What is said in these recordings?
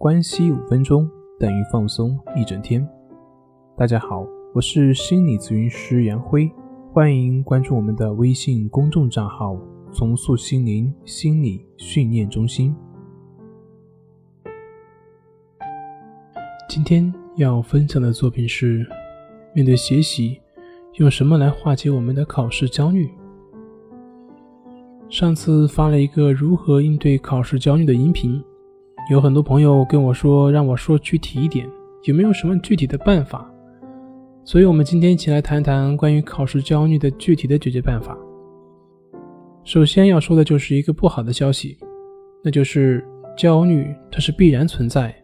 关系五分钟等于放松一整天。大家好，我是心理咨询师杨辉，欢迎关注我们的微信公众账号“重塑心灵心理训练中心”。今天要分享的作品是：面对学习，用什么来化解我们的考试焦虑？上次发了一个如何应对考试焦虑的音频，有很多朋友跟我说，让我说具体一点，有没有什么具体的办法？所以，我们今天一起来谈谈关于考试焦虑的具体的解决办法。首先要说的就是一个不好的消息，那就是焦虑它是必然存在，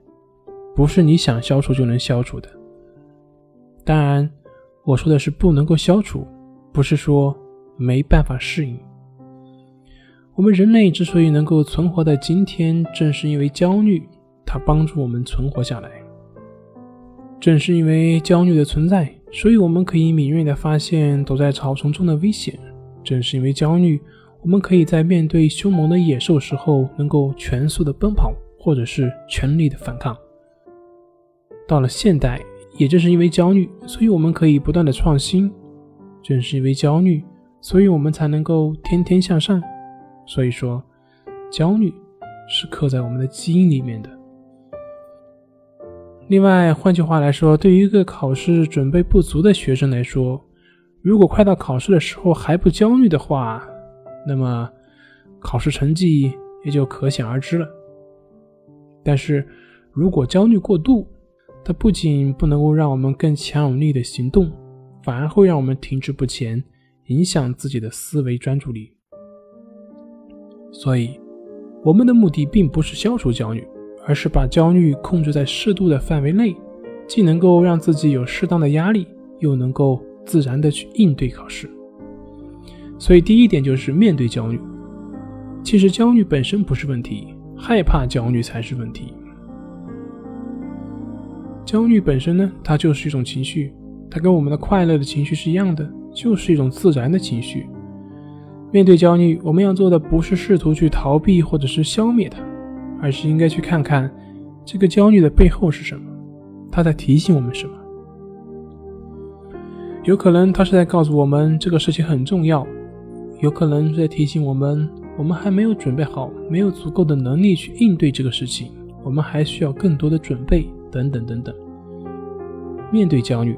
不是你想消除就能消除的。当然，我说的是不能够消除，不是说没办法适应。我们人类之所以能够存活在今天，正是因为焦虑，它帮助我们存活下来。正是因为焦虑的存在，所以我们可以敏锐地发现躲在草丛中的危险。正是因为焦虑，我们可以在面对凶猛的野兽时候，能够全速的奔跑，或者是全力的反抗。到了现代，也正是因为焦虑，所以我们可以不断的创新。正是因为焦虑，所以我们才能够天天向上。所以说，焦虑是刻在我们的基因里面的。另外，换句话来说，对于一个考试准备不足的学生来说，如果快到考试的时候还不焦虑的话，那么考试成绩也就可想而知了。但是，如果焦虑过度，它不仅不能够让我们更强有力的行动，反而会让我们停滞不前，影响自己的思维专注力。所以，我们的目的并不是消除焦虑，而是把焦虑控制在适度的范围内，既能够让自己有适当的压力，又能够自然的去应对考试。所以，第一点就是面对焦虑。其实，焦虑本身不是问题，害怕焦虑才是问题。焦虑本身呢，它就是一种情绪，它跟我们的快乐的情绪是一样的，就是一种自然的情绪。面对焦虑，我们要做的不是试图去逃避或者是消灭它，而是应该去看看这个焦虑的背后是什么，它在提醒我们什么。有可能它是在告诉我们这个事情很重要，有可能是在提醒我们我们还没有准备好，没有足够的能力去应对这个事情，我们还需要更多的准备，等等等等。面对焦虑，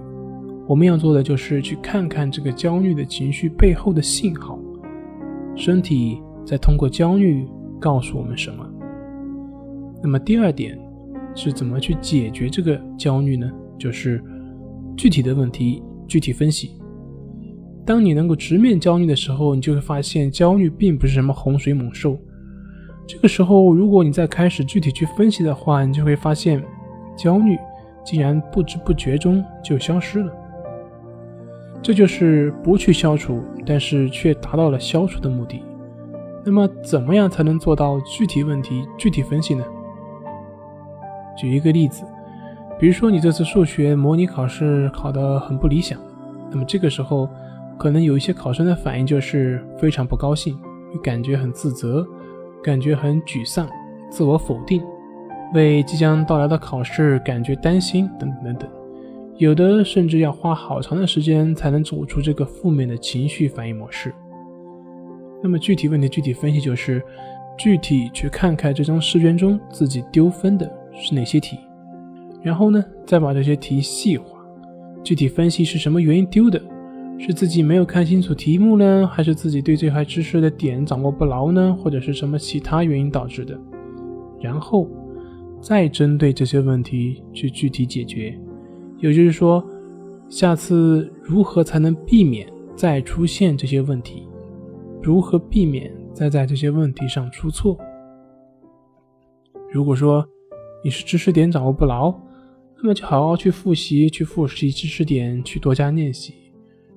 我们要做的就是去看看这个焦虑的情绪背后的信号。身体在通过焦虑告诉我们什么？那么第二点是怎么去解决这个焦虑呢？就是具体的问题具体分析。当你能够直面焦虑的时候，你就会发现焦虑并不是什么洪水猛兽。这个时候，如果你再开始具体去分析的话，你就会发现焦虑竟然不知不觉中就消失了。这就是不去消除，但是却达到了消除的目的。那么，怎么样才能做到具体问题具体分析呢？举一个例子，比如说你这次数学模拟考试考得很不理想，那么这个时候，可能有一些考生的反应就是非常不高兴，感觉很自责，感觉很沮丧，自我否定，为即将到来的考试感觉担心，等等等等。有的甚至要花好长的时间才能走出这个负面的情绪反应模式。那么具体问题具体分析就是，具体去看看这张试卷中自己丢分的是哪些题，然后呢再把这些题细化，具体分析是什么原因丢的，是自己没有看清楚题目呢，还是自己对这块知识的点掌握不牢呢，或者是什么其他原因导致的，然后再针对这些问题去具体解决。也就是说，下次如何才能避免再出现这些问题？如何避免再在这些问题上出错？如果说你是知识点掌握不牢，那么就好好去复习，去复习知识点，去多加练习。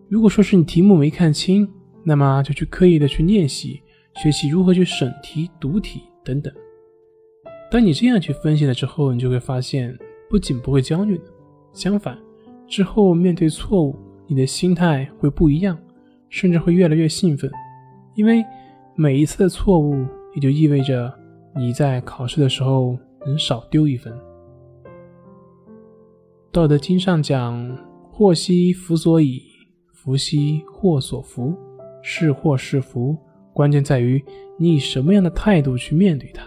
如果说是你题目没看清，那么就去刻意的去练习，学习如何去审题、读题等等。当你这样去分析了之后，你就会发现，不仅不会焦虑相反，之后面对错误，你的心态会不一样，甚至会越来越兴奋，因为每一次的错误，也就意味着你在考试的时候能少丢一分。道德经上讲：“祸兮福所倚，福兮祸所伏。”是祸是福，关键在于你以什么样的态度去面对它。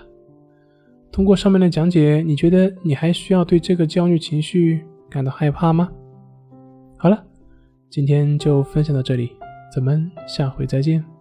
通过上面的讲解，你觉得你还需要对这个焦虑情绪感到害怕吗？好了，今天就分享到这里，咱们下回再见。